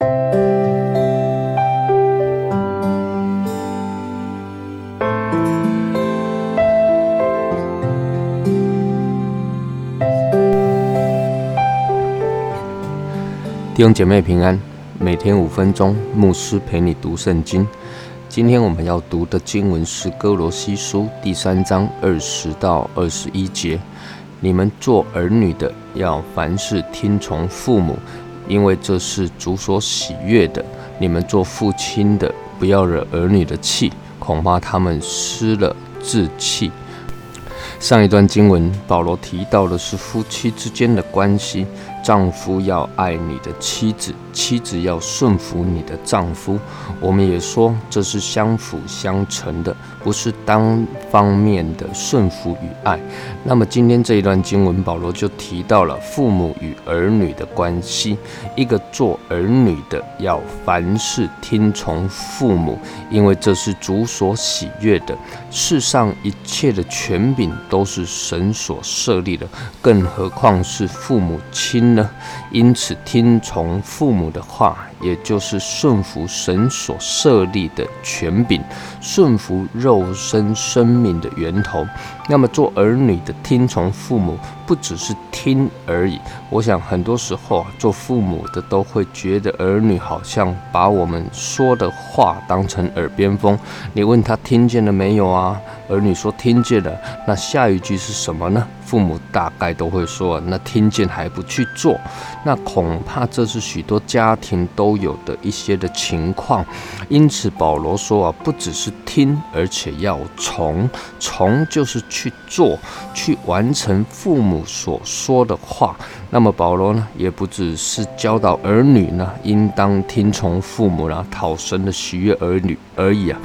弟兄姐妹平安，每天五分钟，牧师陪你读圣经。今天我们要读的经文是哥罗西书第三章二十到二十一节。你们做儿女的，要凡事听从父母，因为这是主所喜悦的。你们做父亲的，不要惹儿女的气，恐怕他们失了志气。上一段经文，保罗提到的是夫妻之间的关系。丈夫要爱你的妻子，妻子要顺服你的丈夫。我们也说这是相辅相成的，不是单方面的顺服与爱。那么今天这一段经文，保罗就提到了父母与儿女的关系。一个做儿女的要凡事听从父母，因为这是主所喜悦的。世上一切的权柄都是神所设立的，更何况是父母亲人。因此听从父母的话，也就是顺服神所设立的权柄，顺服肉身生命的源头。那么做儿女的听从父母，不只是听而已。我想很多时候啊，做父母的都会觉得儿女好像把我们说的话当成耳边风。你问他听见了没有啊？儿女说听见了。那下一句是什么呢？父母大概都会说：“那听见还不去做，那恐怕这是许多家庭都有的一些的情况。”因此保罗说啊，不只是听，而且要从，从就是去做，去完成父母所说的话。那么保罗呢，也不只是教导儿女呢，应当听从父母啦，讨神的喜悦儿女而已啊。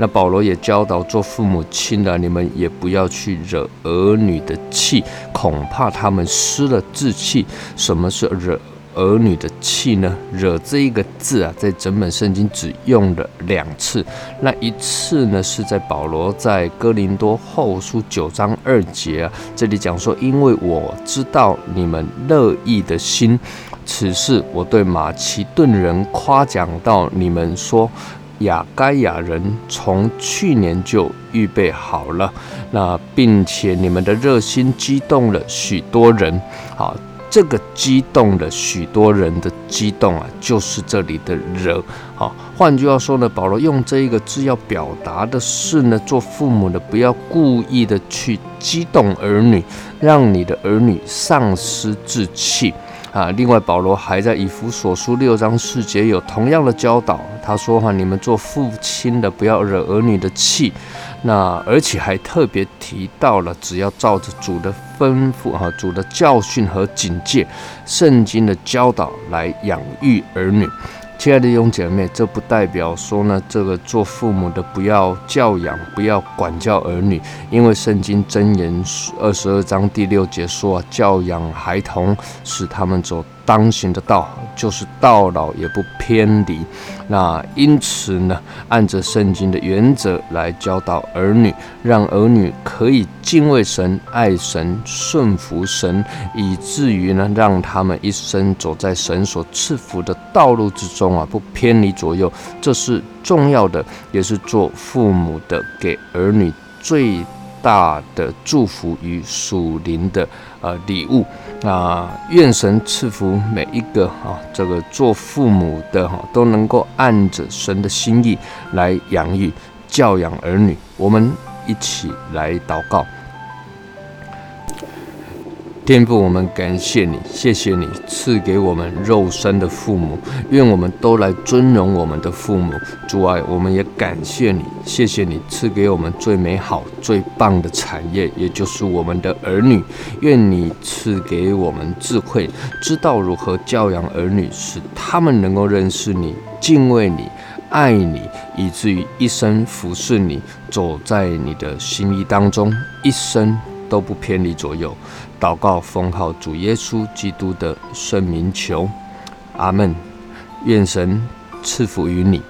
那保罗也教导做父母亲的，你们也不要去惹儿女的气，恐怕他们失了志气。什么是惹儿女的气呢？惹这一个字啊，在整本圣经只用了两次。那一次呢，是在保罗在哥林多后书九章二节啊，这里讲说，因为我知道你们乐意的心，此事我对马其顿人夸奖到你们说。雅该亚人从去年就预备好了，那并且你们的热心激动了许多人。好，这个激动了许多人的激动啊，就是这里的惹。好，换句话说呢，保罗用这一个字要表达的是呢，做父母的不要故意的去激动儿女，让你的儿女丧失志气。啊，另外保罗还在以弗所书六章四节有同样的教导。他说：“哈，你们做父亲的不要惹儿女的气。”那而且还特别提到了，只要照着主的吩咐、哈主的教训和警戒、圣经的教导来养育儿女。亲爱的弟兄姐妹，这不代表说呢，这个做父母的不要教养、不要管教儿女，因为圣经箴言二十二章第六节说，啊教养孩童，使他们走。当行的道就是到老也不偏离。那因此呢，按着圣经的原则来教导儿女，让儿女可以敬畏神、爱神、顺服神，以至于呢，让他们一生走在神所赐福的道路之中啊，不偏离左右。这是重要的，也是做父母的给儿女最大的祝福与属灵的呃礼物。那愿神赐福每一个啊，这个做父母的哈，都能够按着神的心意来养育、教养儿女。我们一起来祷告。天父，我们感谢你，谢谢你赐给我们肉身的父母，愿我们都来尊荣我们的父母。主啊，我们也感谢你，谢谢你赐给我们最美好、最棒的产业，也就是我们的儿女。愿你赐给我们智慧，知道如何教养儿女，使他们能够认识你、敬畏你、爱你，以至于一生服侍你，走在你的心意当中，一生都不偏离左右。祷告奉号主耶稣基督的圣名求，阿门。愿神赐福于你。